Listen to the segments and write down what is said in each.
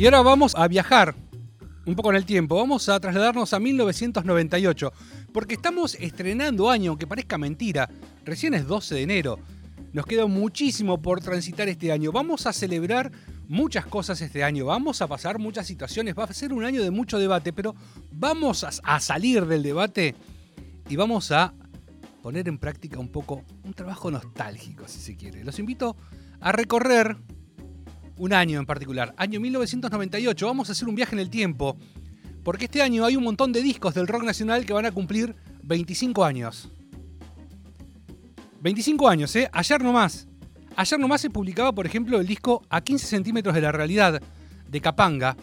Y ahora vamos a viajar un poco en el tiempo. Vamos a trasladarnos a 1998, porque estamos estrenando año, aunque parezca mentira. Recién es 12 de enero. Nos queda muchísimo por transitar este año. Vamos a celebrar muchas cosas este año. Vamos a pasar muchas situaciones. Va a ser un año de mucho debate, pero vamos a, salir del debate y vamos a poner en práctica un poco un trabajo nostálgico, si se quiere. Los invito a recorrer un año en particular, año 1998. Vamos a hacer un viaje en el tiempo, porque este año hay un montón de discos del rock nacional que van a cumplir 25 años. 25 años, ¿eh? Ayer nomás. Ayer nomás se publicaba, por ejemplo, el disco A 15 centímetros de la realidad de Capanga,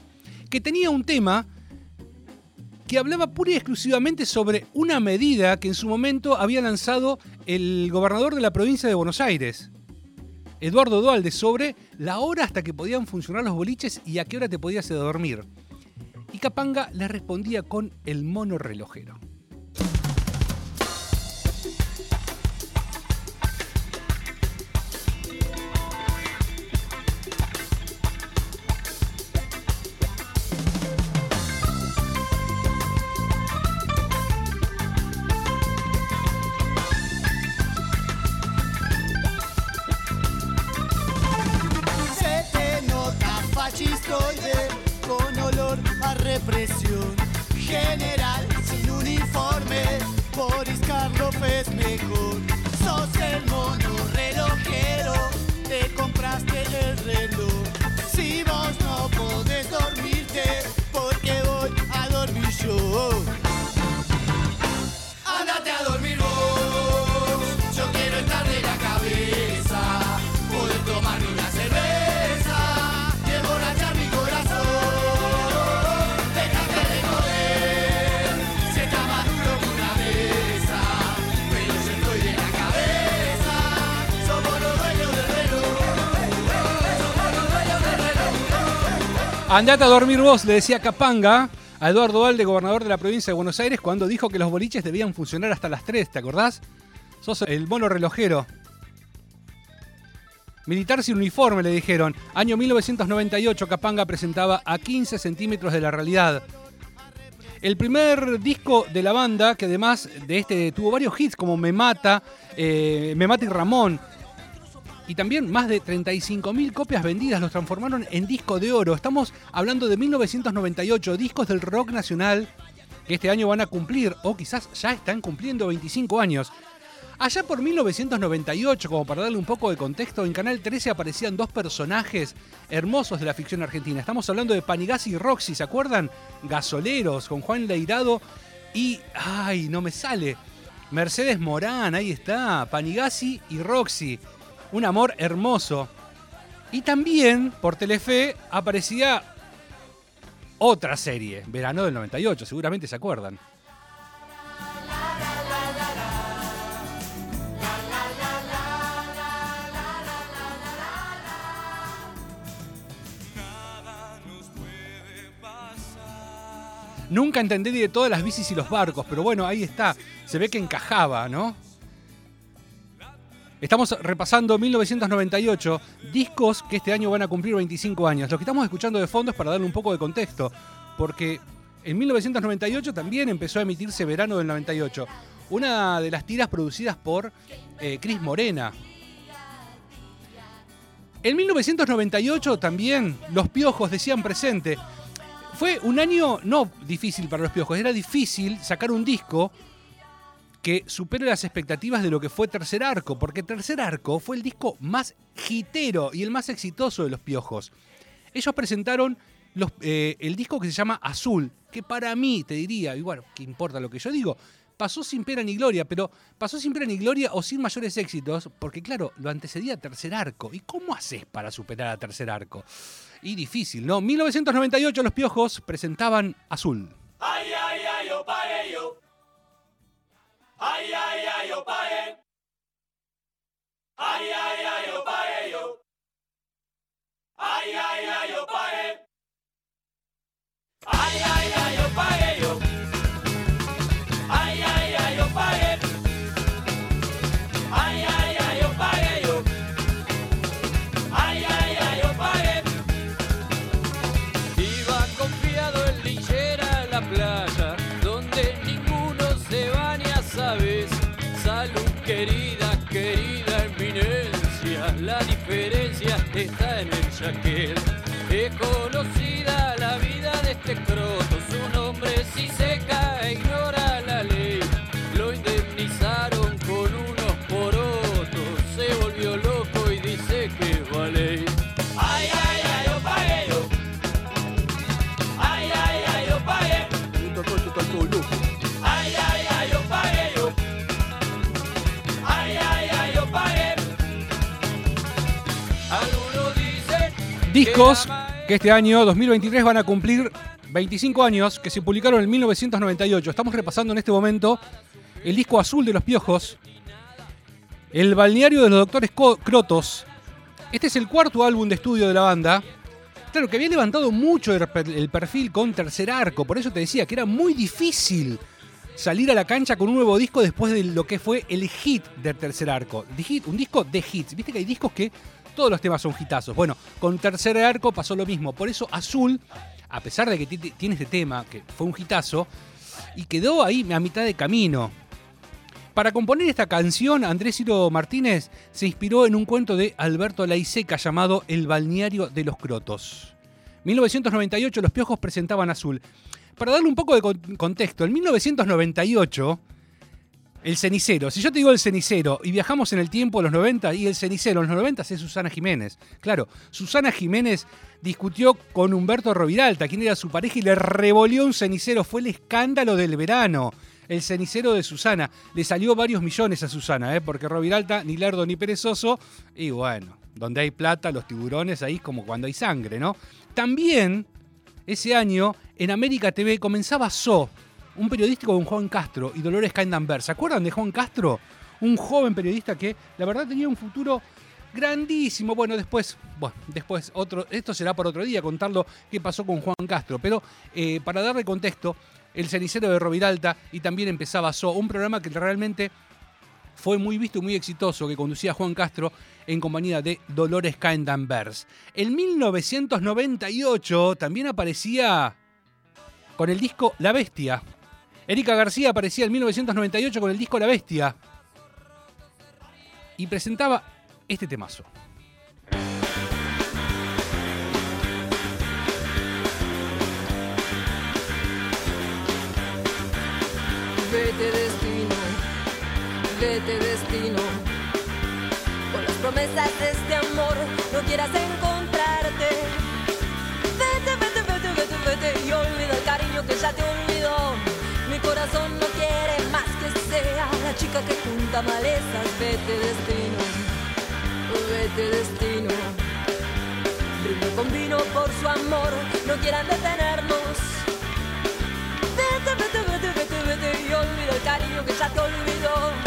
que tenía un tema que hablaba pura y exclusivamente sobre una medida que en su momento había lanzado el gobernador de la provincia de Buenos Aires, Eduardo Dualde sobre la hora hasta que podían funcionar los boliches y a qué hora te podías dormir. Y Capanga le respondía con el mono relojero. Andate a dormir vos, le decía Capanga a Eduardo Valde, gobernador de la provincia de Buenos Aires, cuando dijo que los boliches debían funcionar hasta las 3, ¿te acordás? Sos el mono relojero. Militar sin uniforme, le dijeron. Año 1998, Capanga presentaba a 15 centímetros de la realidad. El primer disco de la banda, que además de este tuvo varios hits como Me Mata, eh, Me Mata y Ramón, y también más de 35.000 copias vendidas los transformaron en disco de oro. Estamos hablando de 1998, discos del rock nacional que este año van a cumplir, o quizás ya están cumpliendo 25 años. Allá por 1998, como para darle un poco de contexto, en Canal 13 aparecían dos personajes hermosos de la ficción argentina. Estamos hablando de Panigasi y Roxy, ¿se acuerdan? Gasoleros, con Juan Leirado y... ¡Ay, no me sale! Mercedes Morán, ahí está, Panigasi y Roxy. Un amor hermoso. Y también por Telefe aparecía otra serie, verano del 98, seguramente se acuerdan. Nunca entendí de todas las bicis y los barcos, pero bueno, ahí está. Se ve que encajaba, ¿no? Estamos repasando 1998, discos que este año van a cumplir 25 años. Lo que estamos escuchando de fondo es para darle un poco de contexto, porque en 1998 también empezó a emitirse Verano del 98, una de las tiras producidas por eh, Cris Morena. En 1998 también los piojos decían presente. Fue un año no difícil para los piojos, era difícil sacar un disco que supere las expectativas de lo que fue Tercer Arco, porque Tercer Arco fue el disco más hitero y el más exitoso de los Piojos. Ellos presentaron eh, el disco que se llama Azul, que para mí, te diría, y bueno, ¿qué importa lo que yo digo? Pasó sin pena ni gloria, pero pasó sin pena ni gloria o sin mayores éxitos, porque claro, lo antecedía Tercer Arco. ¿Y cómo haces para superar a Tercer Arco? Y difícil, ¿no? 1998 los Piojos presentaban Azul. Ay, ay, ay, pagué yo. Ay, ay, ay, yo pagué. Ay, ay, ay, yo pagué yo. Ay, ay, ay, yo pagué. Ay, ay, ay, pagué yo. Croto, su nombre si se cae ignora la ley. Lo indemnizaron con unos porotos, se volvió loco y dice que vale. Ay, ay, ay, yo pagué yo. Ay, ay, ay, yo pagué. Ay, ay, ay, yo pagué yo. Ay, ay, ay, yo pagué. Algunos dicen Discos que este año 2023 van a cumplir 25 años, que se publicaron en 1998. Estamos repasando en este momento el disco azul de los piojos, el balneario de los doctores Crotos. Este es el cuarto álbum de estudio de la banda. Claro, que había levantado mucho el per- el perfil con Tercer Arco, por eso te decía que era muy difícil salir a la cancha con un nuevo disco después de lo que fue el hit del Tercer Arco. Un disco de hits. Viste que hay discos que todos los temas son hitazos. Bueno, con Tercer Arco pasó lo mismo. Por eso Azul, a pesar de que ti- tiene este tema, que fue un hitazo, y quedó ahí a mitad de camino. Para componer esta canción, Andrés Ciro Martínez se inspiró en un cuento de Alberto Laiseca llamado El balneario de los crotos. 1998 los piojos presentaban Azul. Para darle un poco de con- contexto, en 1998 el cenicero, si yo te digo el cenicero y viajamos en el tiempo a los 90 y el cenicero en los 90 es Susana Jiménez. Claro, Susana Jiménez discutió con Humberto Roviralta, quien era su pareja, y le revolvió un cenicero. Fue el escándalo del verano. El cenicero de Susana. Le salió varios millones a Susana, ¿eh? porque Roviralta, ni lerdo ni perezoso. Y bueno, donde hay plata, los tiburones, ahí es como cuando hay sangre, ¿no? También, ese año, en América TV comenzaba So, un periodístico con Juan Castro y Dolores Caindanber. ¿Se acuerdan de Juan Castro? Un joven periodista que la verdad tenía un futuro grandísimo. Bueno, después, bueno, después otro, esto será por otro día contarlo qué pasó con Juan Castro. Pero eh, para darle contexto, el cenicero de Roviralta y también empezaba So, un programa que realmente fue muy visto y muy exitoso que conducía Juan Castro en compañía de Dolores Caindanvers. En 1998 también aparecía con el disco La Bestia. Erika García aparecía en 1998 con el disco La Bestia y presentaba este temazo. Vete destino, vete destino. Con las promesas de este amor no quieras encontrarte. Vete, vete, vete, vete, vete y olvida el cariño que ya te olvidó. Corazón no quiere más que sea la chica que junta malezas. Vete destino, vete destino. Brindo con vino por su amor, no quieran detenernos. Vete, vete, vete, vete, vete y olvida el cariño que ya te olvidó.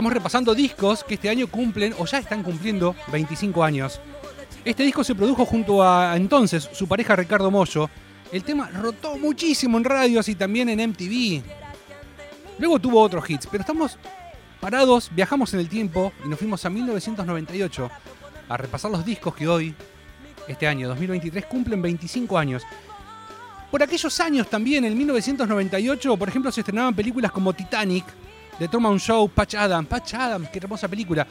Estamos repasando discos que este año cumplen o ya están cumpliendo 25 años. Este disco se produjo junto a entonces su pareja Ricardo Mollo. El tema rotó muchísimo en radios y también en MTV. Luego tuvo otros hits, pero estamos parados, viajamos en el tiempo y nos fuimos a 1998 a repasar los discos que hoy, este año 2023, cumplen 25 años. Por aquellos años también, en 1998, por ejemplo, se estrenaban películas como Titanic, The Truman Show, Patch Adams. Patch Adams, qué hermosa película.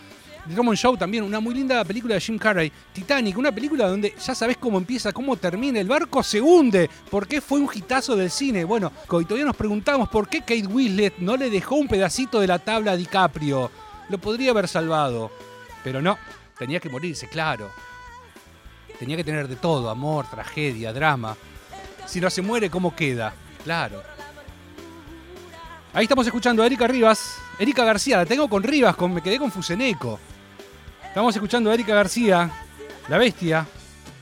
The Truman Show también, una muy linda película de Jim Carrey. Titanic, una película donde ya sabes cómo empieza, cómo termina. El barco se hunde. ¿Por qué fue un hitazo del cine? Bueno, y todavía nos preguntamos por qué Kate Winslet no le dejó un pedacito de la tabla a DiCaprio. Lo podría haber salvado. Pero no, tenía que morirse, claro. Tenía que tener de todo, amor, tragedia, drama. Si no se muere, ¿cómo queda? Claro. Ahí estamos escuchando a Erika Rivas. Erika García, la tengo con Rivas, con, me quedé con Fuseneco. Estamos escuchando a Erika García, La Bestia.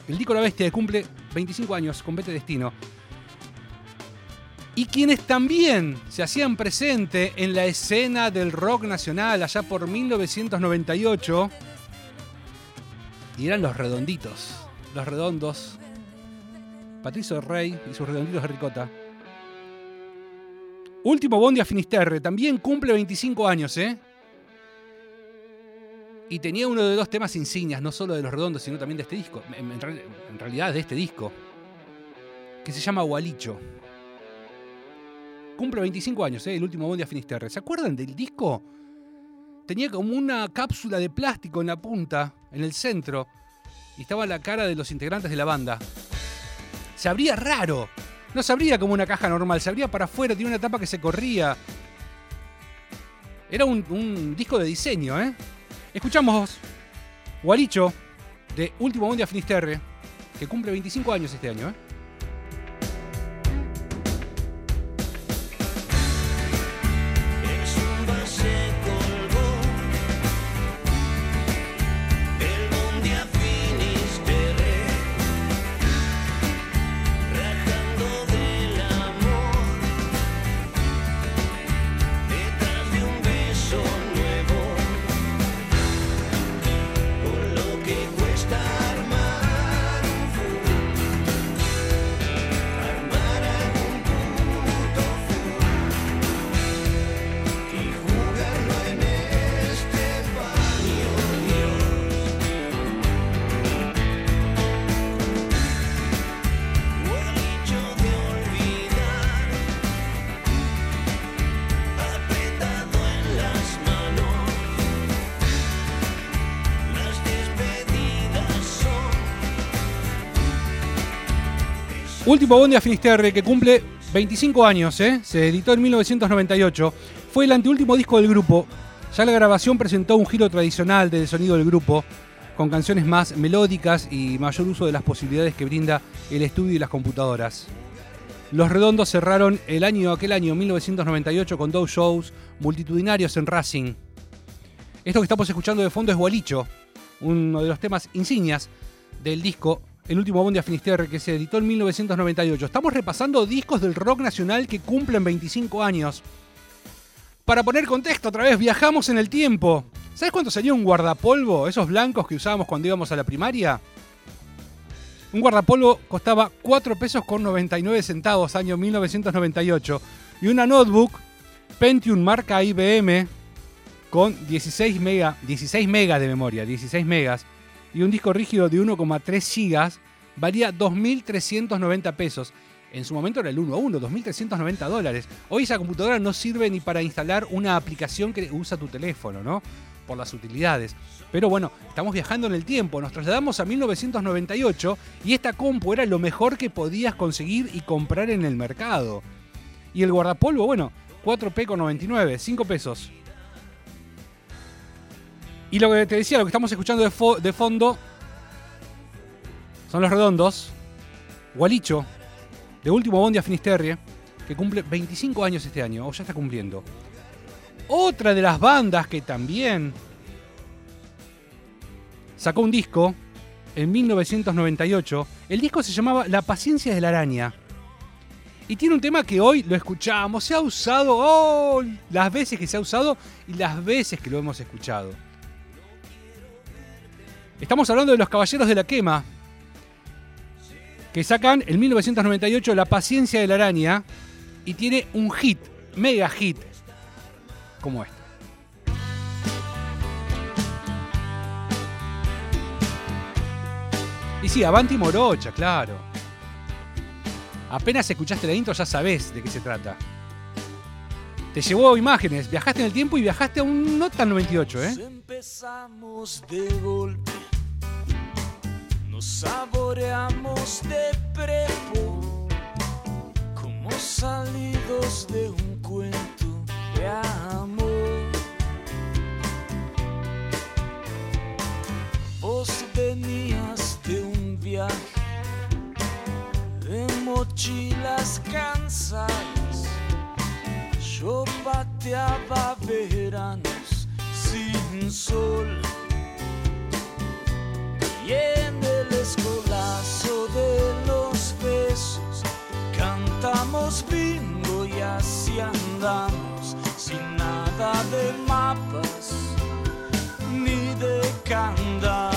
El disco La Bestia que cumple 25 años con Vete Destino. Y quienes también se hacían presente en la escena del rock nacional allá por 1998. Y eran los redonditos. Los redondos. Patricio Rey y sus redonditos de ricota. Último Bondi a Finisterre, también cumple 25 años, ¿eh? Y tenía uno de dos temas insignias, no solo de los redondos, sino también de este disco. En realidad, de este disco. Que se llama Gualicho. Cumple 25 años, ¿eh? El último Bondi a Finisterre. ¿Se acuerdan del disco? Tenía como una cápsula de plástico en la punta, en el centro. Y estaba la cara de los integrantes de la banda. Se abría raro. No se abría como una caja normal, se abría para afuera, tiene una tapa que se corría. Era un, disco de diseño, ¿eh? Escuchamos Gualicho, de Último Bondi a Finisterre, que cumple 25 años este año, ¿eh? Último Bondi a Finisterre, que cumple 25 años, ¿eh? Se editó en 1998. Fue el anteúltimo disco del grupo. Ya la grabación presentó un giro tradicional del sonido del grupo, con canciones más melódicas y mayor uso de las posibilidades que brinda el estudio y las computadoras. Los Redondos cerraron el año aquel año 1998 con dos shows multitudinarios en Racing. Esto que estamos escuchando de fondo es Gualicho, uno de los temas insignias del disco El último Bondi a Finisterre que se editó en 1998. Estamos repasando discos del rock nacional que cumplen 25 años. Para poner contexto otra vez, viajamos en el tiempo. ¿Sabes cuánto salía un guardapolvo? Esos blancos que usábamos cuando íbamos a la primaria. Un guardapolvo costaba 4 pesos con 99 centavos, año 1998. Y una notebook Pentium marca IBM con 16 mega, 16 megas de memoria, 16 megas, y un disco rígido de 1,3 gigas, valía 2.390 pesos. En su momento era el 1 a 1, 2.390 dólares. Hoy esa computadora no sirve ni para instalar una aplicación que usa tu teléfono, ¿no? Por las utilidades. Pero bueno, estamos viajando en el tiempo, nos trasladamos a 1998 y esta compu era lo mejor que podías conseguir y comprar en el mercado. Y el guardapolvo, bueno, 4P con 99, 5 pesos. Y lo que te decía, lo que estamos escuchando de, fo- de fondo son los redondos. Gualicho, de último Bondi a Finisterre, que cumple 25 años este año, o ya está cumpliendo. Otra de las bandas que también sacó un disco en 1998. El disco se llamaba La paciencia de la araña. Y tiene un tema que hoy lo escuchamos. Se ha usado oh, las veces que se ha usado y las veces que lo hemos escuchado. Estamos hablando de los Caballeros de la Quema, que sacan en 1998 La paciencia de la araña y tiene un hit, mega hit, como este. Y sí, Avanti Morocha, claro. Apenas escuchaste la intro ya sabés de qué se trata. Te llevó imágenes, viajaste en el tiempo y viajaste a un no tan 98, ¿eh? Empezamos de golpe, nos saboreamos de prepo, como salidos de un cuento de amor. Vos venías de un viaje de mochilas cansadas, yo odiaba veranos sin sol. Y cantamos bingo y así andamos sin nada de mapas ni de candado.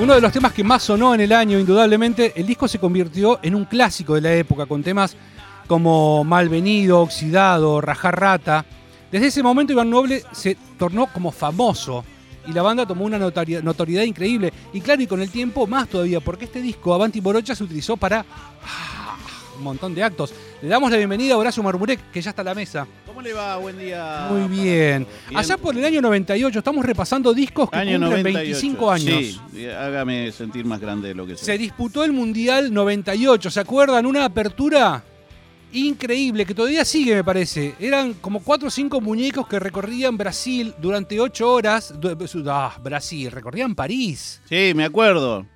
Uno de los temas que más sonó en el año, indudablemente, el disco se convirtió en un clásico de la época, con temas como Malvenido, Oxidado, Rajar Rata. Desde ese momento Iván Noble se tornó como famoso y la banda tomó una notori- notoriedad increíble. Y claro, y con el tiempo más todavía, porque este disco, Avanti Morocha, se utilizó para ah, un montón de actos. Le damos la bienvenida a Horacio Marburek, que ya está a la mesa. ¿Cómo le va? Buen día. Muy bien. Bien. Allá por el año 98, estamos repasando discos que Año cumplen 98. 25 años. Sí, hágame sentir más grande de lo que Se soy. disputó el Mundial 98, ¿se acuerdan? Una apertura increíble que todavía sigue, me parece. Eran como 4 o 5 muñecos que recorrían Brasil durante 8 horas. Ah, Brasil, recorrían París. Sí, me acuerdo.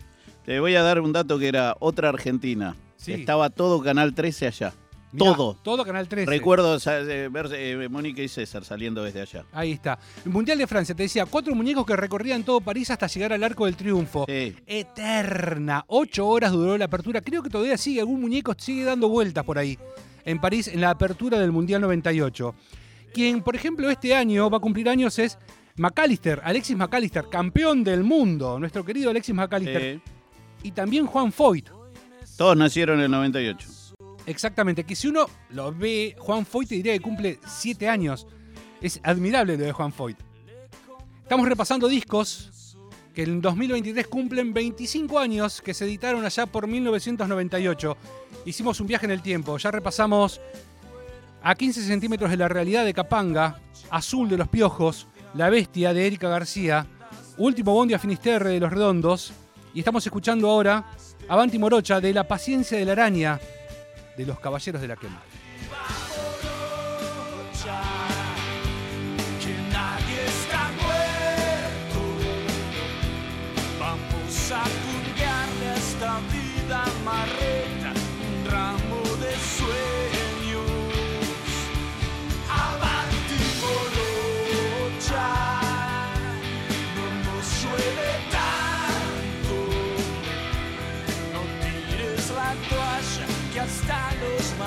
Te voy a dar un dato que era otra Argentina. Sí. Estaba todo Canal 13 allá. Mirá, todo. Todo Canal 13. Recuerdo eh, ver eh, Mónica y César saliendo desde allá. Ahí está. El Mundial de Francia, te decía, cuatro muñecos que recorrían todo París hasta llegar al Arco del Triunfo. Sí. Eterna. Ocho horas duró la apertura. Creo que todavía sigue, algún muñeco sigue dando vueltas por ahí. En París, en la apertura del Mundial 98. Quien, por ejemplo, este año va a cumplir años es McAllister, Alexis McAllister, campeón del mundo. Nuestro querido Alexis McAllister. Eh, Y también Juan Foyt. todos nacieron en el 98. Exactamente, que si uno lo ve, Juan Foyt te diría que cumple 7 años. Es admirable lo de Juan Foyt. Estamos repasando discos que en 2023 cumplen 25 años, que se editaron allá por 1998. Hicimos un viaje en el tiempo, ya repasamos a 15 centímetros de la realidad de Capanga, Azul de los Piojos, La Bestia de Erika García, Último Bondi a Finisterre de los Redondos, y estamos escuchando ahora Avanti Morocha de La Paciencia de la Araña de los Caballeros de la Quema. Vamos a purgarle esta vida marreta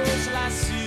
Mancos la